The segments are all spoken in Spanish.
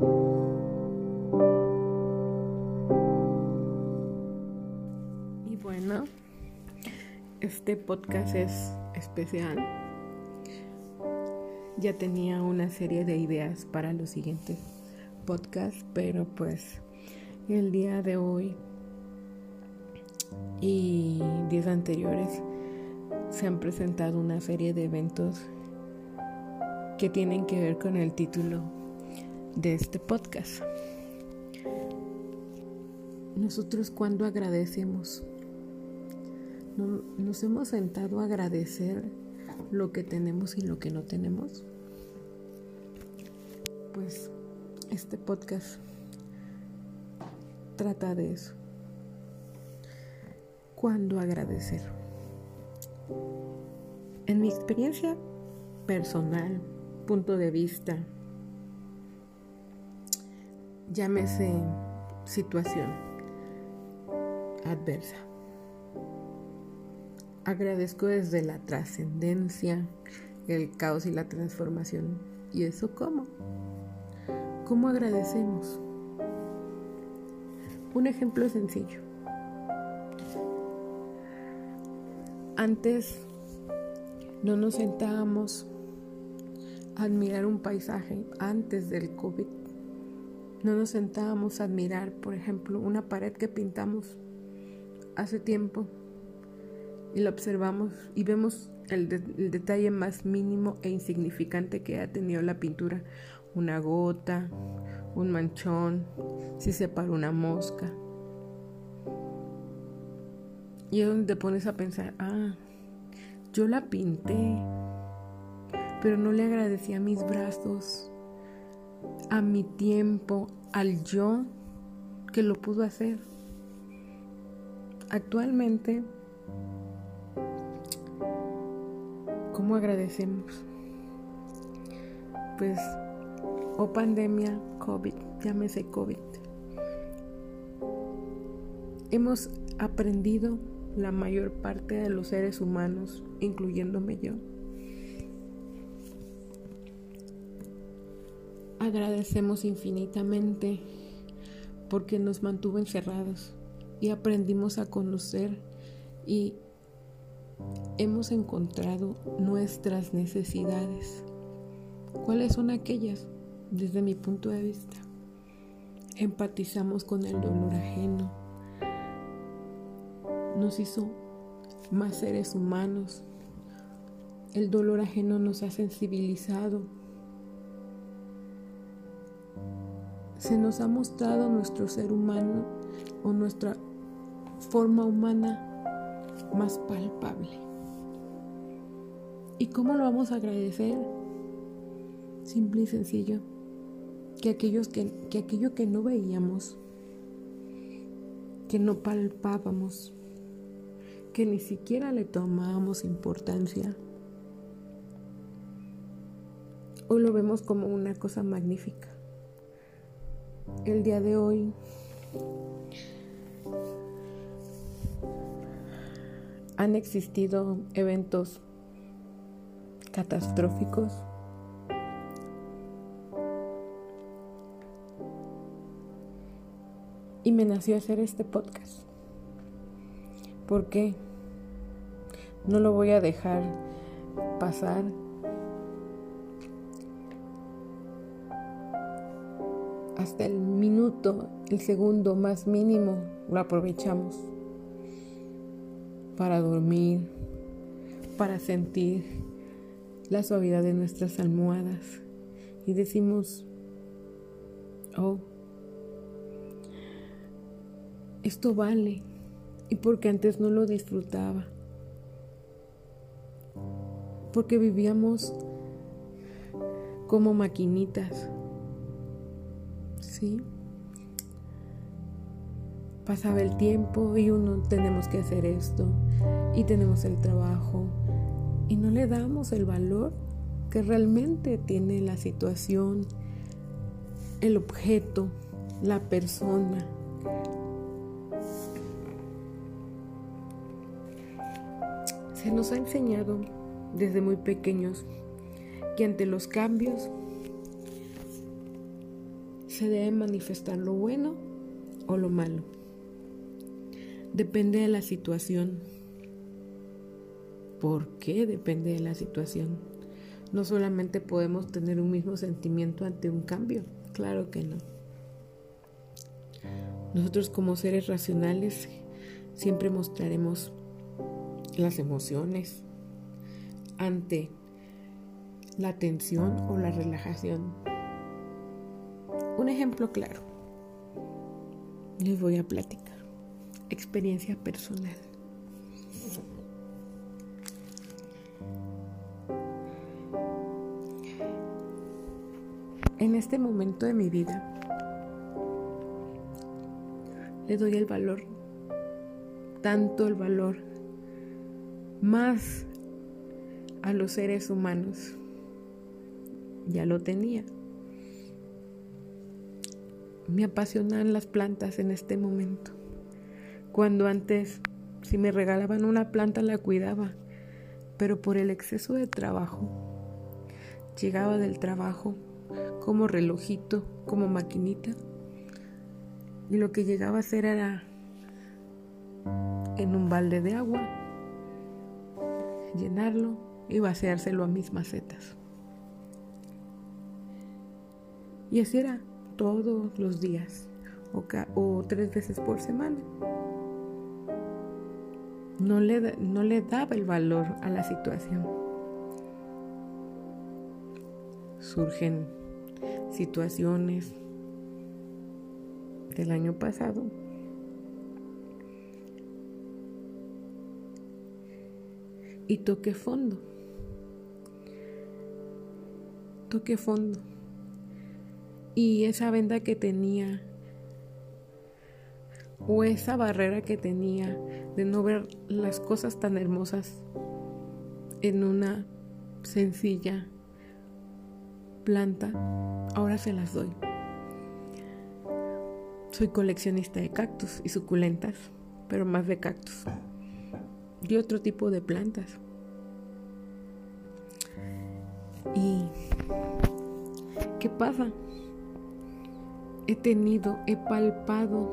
Y bueno, este podcast es especial. Ya tenía una serie de ideas para los siguientes podcasts, pero pues el día de hoy y días anteriores se han presentado una serie de eventos que tienen que ver con el título de este podcast. Nosotros cuando agradecemos, nos hemos sentado a agradecer lo que tenemos y lo que no tenemos. Pues este podcast trata de eso. ¿Cuándo agradecer? En mi experiencia personal, punto de vista, llámese situación adversa. Agradezco desde la trascendencia, el caos y la transformación. ¿Y eso cómo? ¿Cómo agradecemos? Un ejemplo sencillo. Antes no nos sentábamos a admirar un paisaje antes del COVID. No nos sentábamos a admirar, por ejemplo, una pared que pintamos hace tiempo y la observamos y vemos el, detalle más mínimo e insignificante que ha tenido la pintura. Una gota, un manchón, si se para una mosca. Y es donde te pones a pensar, ah, yo la pinté, pero no le agradecí a mis brazos, a mi tiempo, al yo que lo pudo hacer. Actualmente, ¿cómo agradecemos? Pues, o oh pandemia, COVID, llámese COVID. Hemos aprendido la mayor parte de los seres humanos, incluyéndome yo. Agradecemos infinitamente porque nos mantuvo encerrados y aprendimos a conocer y hemos encontrado nuestras necesidades. ¿Cuáles son aquellas? Desde mi punto de vista, empatizamos con el dolor ajeno, nos hizo más seres humanos. El dolor ajeno nos ha sensibilizado. Se nos ha mostrado nuestro ser humano o nuestra forma humana más palpable. ¿Y cómo lo vamos a agradecer? Simple y sencillo. Que, aquellos que, que aquello que no veíamos, que no palpábamos, que ni siquiera le tomábamos importancia. Hoy lo vemos como una cosa magnífica. El día de hoy han existido eventos catastróficos y me nació hacer este podcast. ¿Por qué? No lo voy a dejar pasar. Hasta el minuto, el segundo más mínimo, lo aprovechamos para dormir, para sentir la suavidad de nuestras almohadas y decimos, oh, esto vale y porque antes no lo disfrutaba porque vivíamos como maquinitas. ¿Sí? Pasaba el tiempo y uno tenemos que hacer esto y tenemos el trabajo y no le damos el valor que realmente tiene la situación, el objeto, la persona. Se nos ha enseñado desde muy pequeños que ante los cambios se debe manifestar lo bueno o lo malo. Depende de la situación. ¿Por qué depende de la situación? No solamente podemos tener un mismo sentimiento ante un cambio, claro que no. Nosotros como seres racionales siempre mostraremos las emociones ante la tensión o la relajación. Un ejemplo claro. Les voy a platicar. Experiencia personal. En este momento de mi vida, le doy el valor, tanto el valor, más a los seres humanos. Ya lo tenía. Me apasionan las plantas en este momento. Cuando antes, si me regalaban una planta, la cuidaba, pero por el exceso de trabajo, llegaba del trabajo como relojito, como maquinita, y lo que llegaba a hacer era en un balde de agua, llenarlo y vaciárselo a mis macetas. Y así era todos los días o, tres veces por semana. No le, no le daba el valor a la situación. Surgen situaciones del año pasado y toqué fondo. Toqué fondo. Y esa venda que tenía, o esa barrera que tenía de no ver las cosas tan hermosas en una sencilla planta, ahora se las doy. Soy coleccionista de cactus y suculentas, pero más de cactus. Y otro tipo de plantas. ¿Y qué pasa? He tenido, he palpado,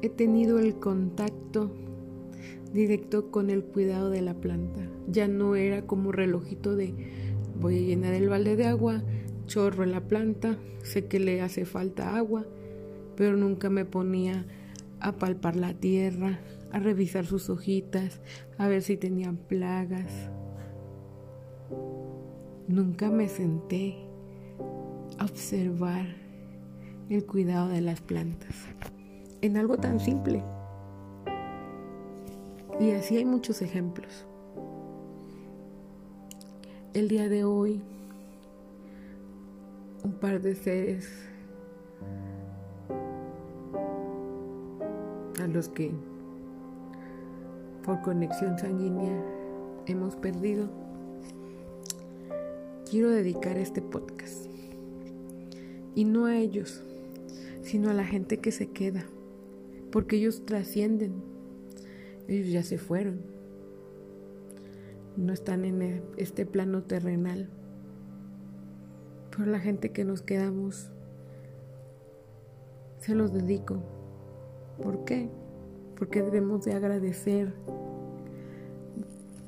he tenido el contacto directo con el cuidado de la planta. Ya no era como relojito de voy a llenar el balde de agua, chorro la planta, sé que le hace falta agua, pero nunca me ponía a palpar la tierra, a revisar sus hojitas, a ver si tenían plagas. Nunca me senté observar el cuidado de las plantas en algo tan simple. Y así hay muchos ejemplos. El día de hoy un par de seres a los que por conexión sanguínea hemos perdido, quiero dedicar este podcast. Y no a ellos, sino a la gente que se queda, porque ellos trascienden, ellos ya se fueron, no están en este plano terrenal por la gente que nos quedamos, se los dedico. ¿Por qué? Porque debemos de agradecer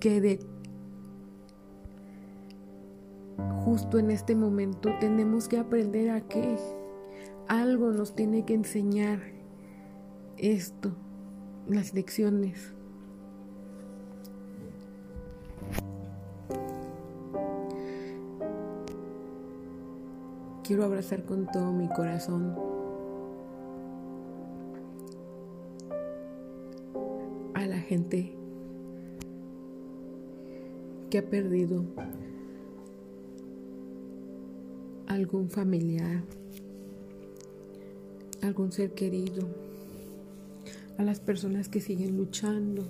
que de justo en este momento tenemos que aprender a que algo nos tiene que enseñar esto, las lecciones. Quiero abrazar con todo mi corazón a la gente que ha perdido algún familiar, algún ser querido, a las personas que siguen luchando,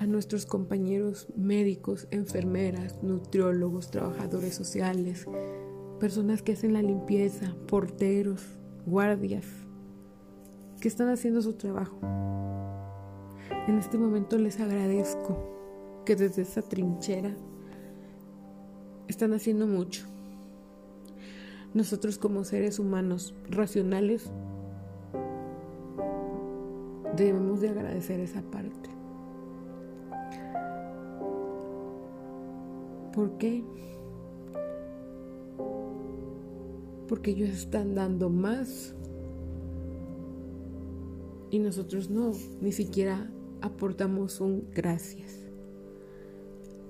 a nuestros compañeros médicos, enfermeras, nutriólogos, trabajadores sociales, personas que hacen la limpieza, porteros, guardias, que están haciendo su trabajo. En este momento les agradezco que desde esa trinchera están haciendo mucho. Nosotros como seres humanos racionales debemos de agradecer esa parte. ¿Por qué? Porque ellos están dando más y nosotros no, ni siquiera aportamos un gracias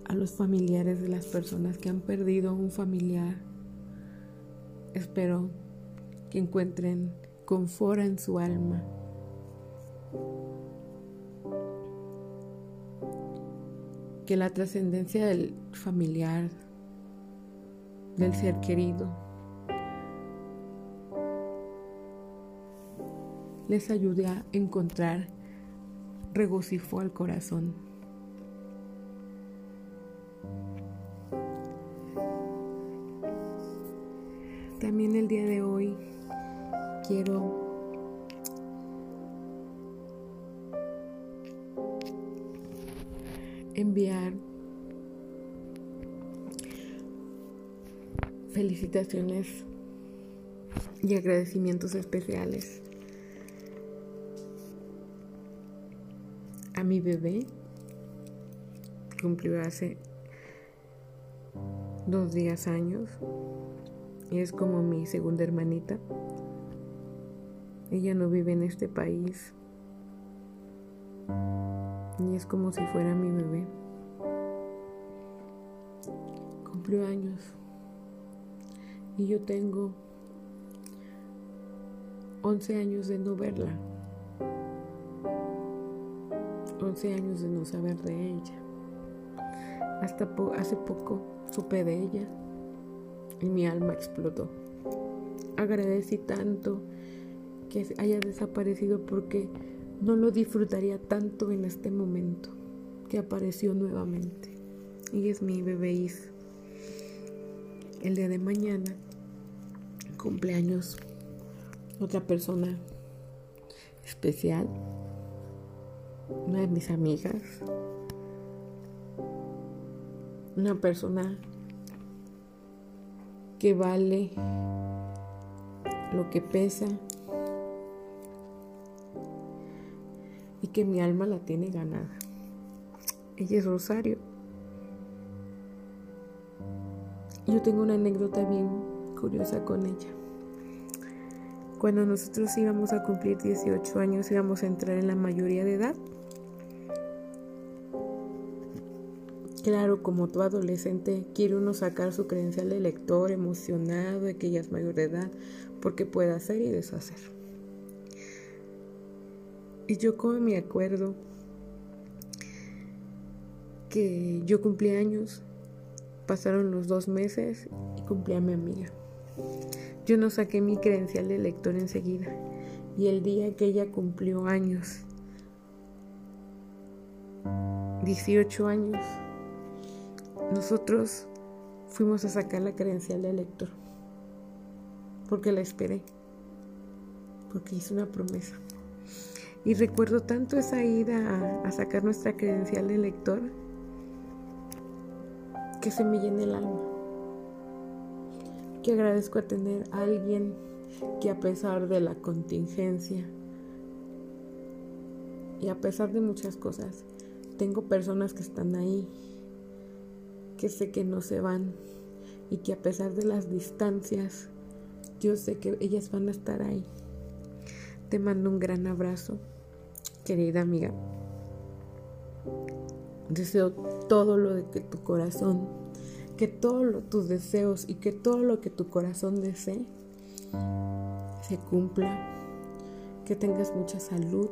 a los familiares de las personas que han perdido un familiar. Espero que encuentren confort en su alma. Que la trascendencia del familiar, del ser querido, les ayude a encontrar regocijo al corazón. Y agradecimientos especiales a mi bebé, cumplió hace dos días años y es como mi segunda hermanita. Ella no vive en este país y es como si fuera mi bebé. Cumplió años y yo tengo 11 años de no verla. 11 años de no saber de ella. Hasta hace poco supe de ella y mi alma explotó. Agradecí tanto que haya desaparecido porque no lo disfrutaría tanto en este momento que apareció nuevamente. Y es mi bebé El día de mañana, cumpleaños, otra persona especial una de mis amigas, una persona que vale lo que pesa y que mi alma la tiene ganada. Ella es Rosario. Yo tengo una anécdota bien curiosa con ella. Cuando nosotros íbamos a cumplir 18 años, íbamos a entrar en la mayoría de edad. Claro, como todo adolescente, quiere uno sacar su credencial de lector emocionado de que ya es mayor de edad, porque puede hacer y deshacer. Y yo como me acuerdo que yo cumplí años, pasaron los dos meses y cumplí a mi amiga. Yo no saqué mi credencial de lector enseguida y el día que ella cumplió años, 18 años, nosotros fuimos a sacar la credencial de lector porque la esperé, porque hice una promesa. Y recuerdo tanto esa ida a, sacar nuestra credencial de lector que se me llena el alma. Que agradezco a tener a alguien que a pesar de la contingencia y a pesar de muchas cosas, tengo personas que están ahí que sé que no se van y que a pesar de las distancias, yo sé que ellas van a estar ahí. Te mando un gran abrazo, querida amiga. Deseo todo lo de que tu corazón, que todos tus deseos y que todo lo que tu corazón desee se cumpla. Que tengas mucha salud.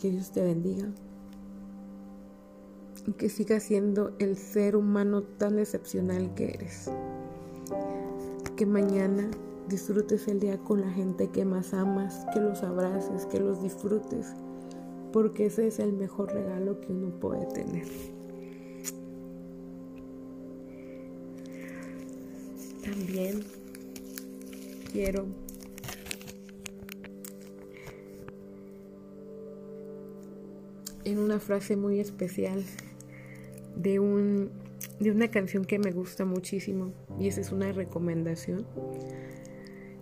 Que Dios te bendiga y que sigas siendo el ser humano tan excepcional que eres. Que mañana disfrutes el día con la gente que más amas, que los abraces, que los disfrutes, porque ese es el mejor regalo que uno puede tener. También quiero en una frase muy especial de un de una canción que me gusta muchísimo y esa es una recomendación.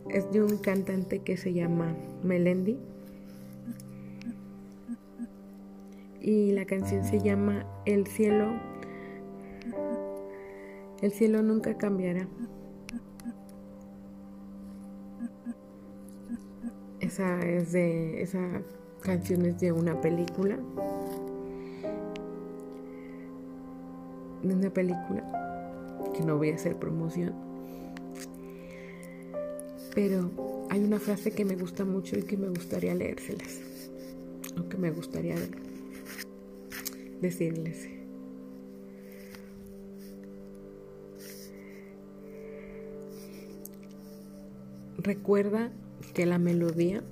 Es de un cantante que se llama Melendi. Y la canción se llama El cielo. El cielo nunca cambiará. Esa es de esa canción es de una película de una película que no voy a hacer promoción. Pero hay una frase que me gusta mucho y que me gustaría leérselas. O que me gustaría decirles. Recuerda que la melodía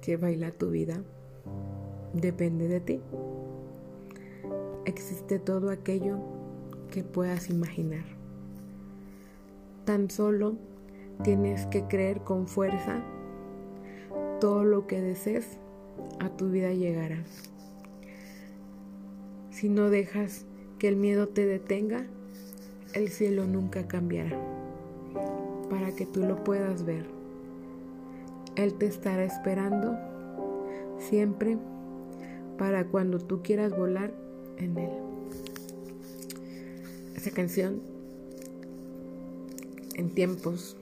que baila tu vida depende de ti existe todo aquello que puedas imaginar. Tan solo tienes que creer con fuerza todo lo que desees a tu vida llegará. Si no dejas que el miedo te detenga, el cielo nunca cambiará para que tú lo puedas ver. Él te estará esperando siempre para cuando tú quieras volar en él. Esa canción en tiempos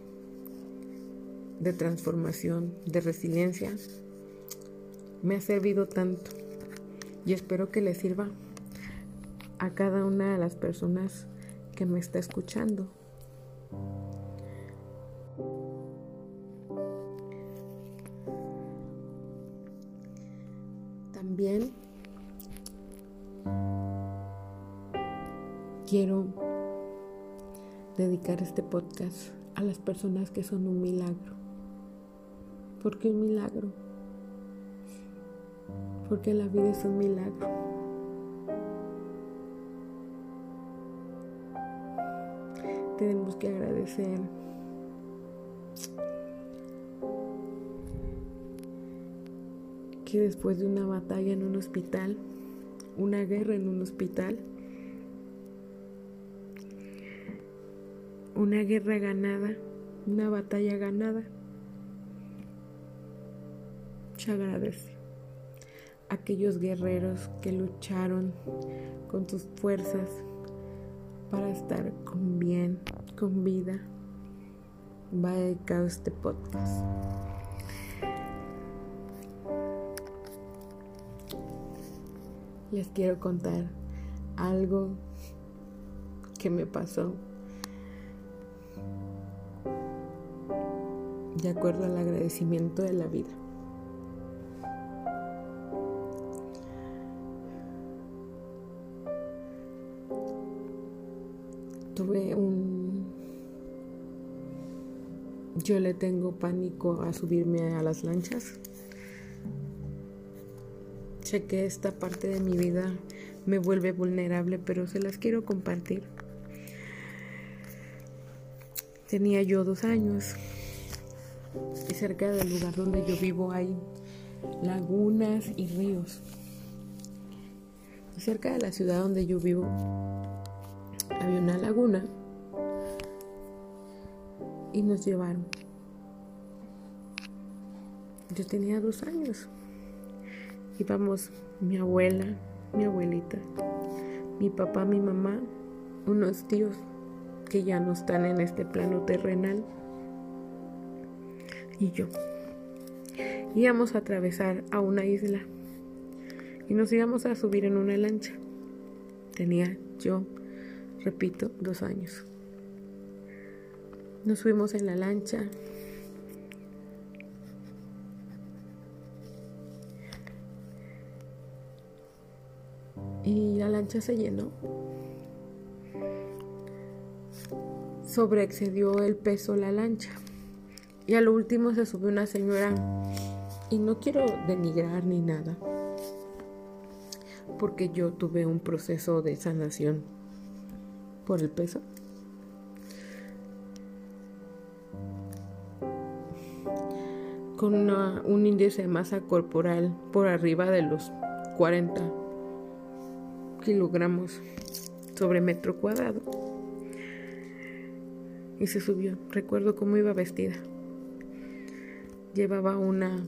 de transformación, de resiliencia, me ha servido tanto y espero que le sirva a cada una de las personas que me está escuchando. También quiero dedicar este podcast a las personas que son un milagro. ¿Por qué un milagro? Porque la vida es un milagro. Tenemos que agradecer que después de una batalla en un hospital, una guerra en un hospital, una guerra ganada, una batalla ganada. Se agradece a aquellos guerreros que lucharon con sus fuerzas para estar con bien, con vida. Va dedicado este podcast. Les quiero contar algo que me pasó de acuerdo al agradecimiento de la vida. Yo le tengo pánico a subirme a las lanchas. Sé que esta parte de mi vida me vuelve vulnerable, pero se las quiero compartir. Tenía yo dos años y cerca del lugar donde yo vivo hay lagunas y ríos. cerca de la ciudad donde yo vivo había una laguna y nos llevaron. Yo tenía dos años. Íbamos mi abuela, mi abuelita, mi papá, mi mamá, unos tíos que ya no están en este plano terrenal y yo. Íbamos a atravesar a una isla y nos íbamos a subir en una lancha. Tenía yo, repito, dos años. Nos fuimos en la lancha. Y la lancha se llenó. Sobreexcedió el peso la lancha. Y al último se subió una señora, y no quiero denigrar ni nada, porque yo tuve un proceso de sanación por el peso. Con un índice de masa corporal por arriba de los 40 kilogramos. sobre metro cuadrado. Y se subió. Recuerdo cómo iba vestida. Llevaba una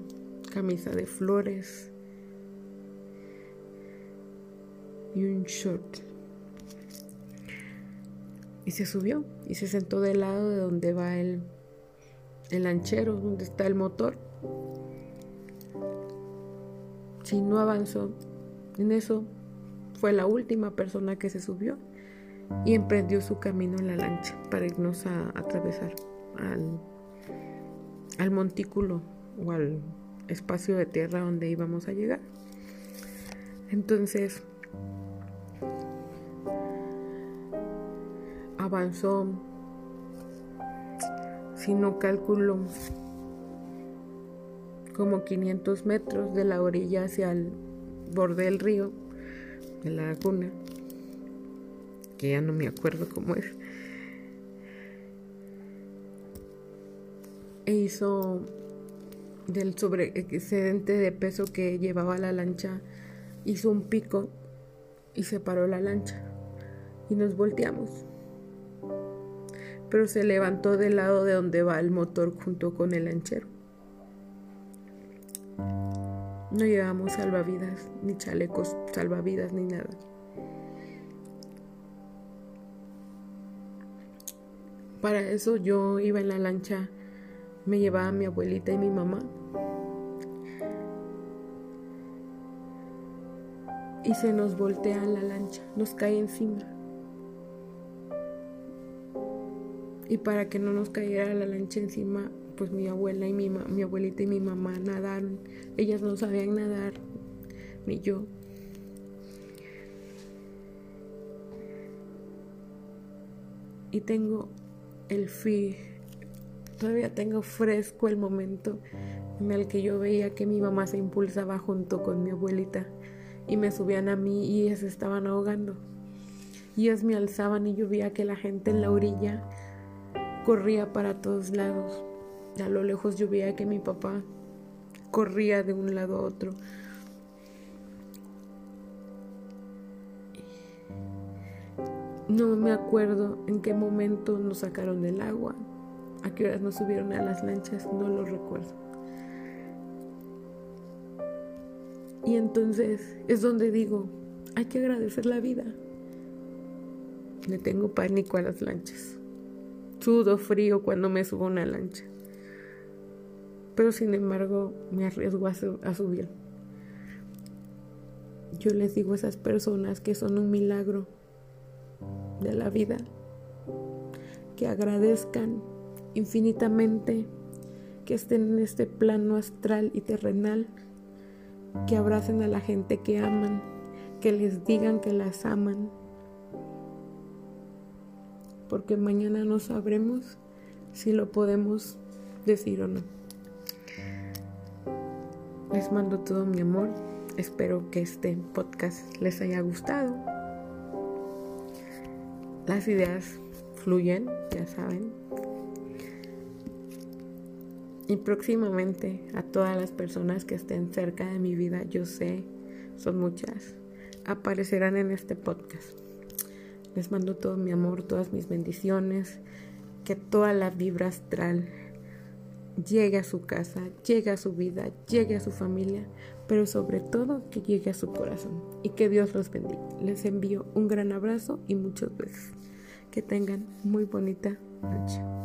camisa de flores y un short. Y se subió y se sentó del lado de donde va el, el lanchero, donde está el motor. Si no avanzó, en eso fue la última persona que se subió y emprendió su camino en la lancha para irnos a, atravesar al, al montículo o al espacio de tierra donde íbamos a llegar. Entonces, avanzó, si no calculo, como 500 metros de la orilla hacia el borde del río, de la laguna, que ya no me acuerdo cómo es. E hizo del sobre excedente de peso que llevaba la lancha, hizo un pico y se paró la lancha y nos volteamos pero se levantó del lado de donde va el motor junto con el lanchero. No llevamos salvavidas, ni chalecos salvavidas, ni nada. Para eso yo iba en la lancha, me llevaba mi abuelita y mi mamá. Y se nos voltea la lancha, nos cae encima. Y para que no nos cayera la lancha encima, pues mi abuela y mi, mi abuelita y mi mamá nadaron. Ellas no sabían nadar, ni yo. Y tengo el fi, todavía tengo fresco el momento en el que yo veía que mi mamá se impulsaba junto con mi abuelita y me subían a mí y ellas estaban ahogando. Ellas me alzaban y yo veía que la gente en la orilla corría para todos lados. A lo lejos yo veía que mi papá corría de un lado a otro. No me acuerdo en qué momento nos sacaron del agua, a qué horas nos subieron a las lanchas, no lo recuerdo. Y entonces es donde digo, hay que agradecer la vida. Le tengo pánico a las lanchas sudo frío cuando me subo a una lancha. Pero sin embargo me arriesgo a, subir. Yo les digo a esas personas que son un milagro de la vida, que agradezcan infinitamente que estén en este plano astral y terrenal, que abracen a la gente que aman, que les digan que las aman, porque mañana no sabremos si lo podemos decir o no. Les mando todo mi amor. Espero que este podcast les haya gustado. Las ideas fluyen, ya saben. Y próximamente a todas las personas que estén cerca de mi vida, yo sé, son muchas, aparecerán en este podcast. Les mando todo mi amor, todas mis bendiciones, que toda la vibra astral llegue a su casa, llegue a su vida, llegue a su familia, pero sobre todo que llegue a su corazón y que Dios los bendiga. Les envío un gran abrazo y muchos besos. Que tengan muy bonita noche.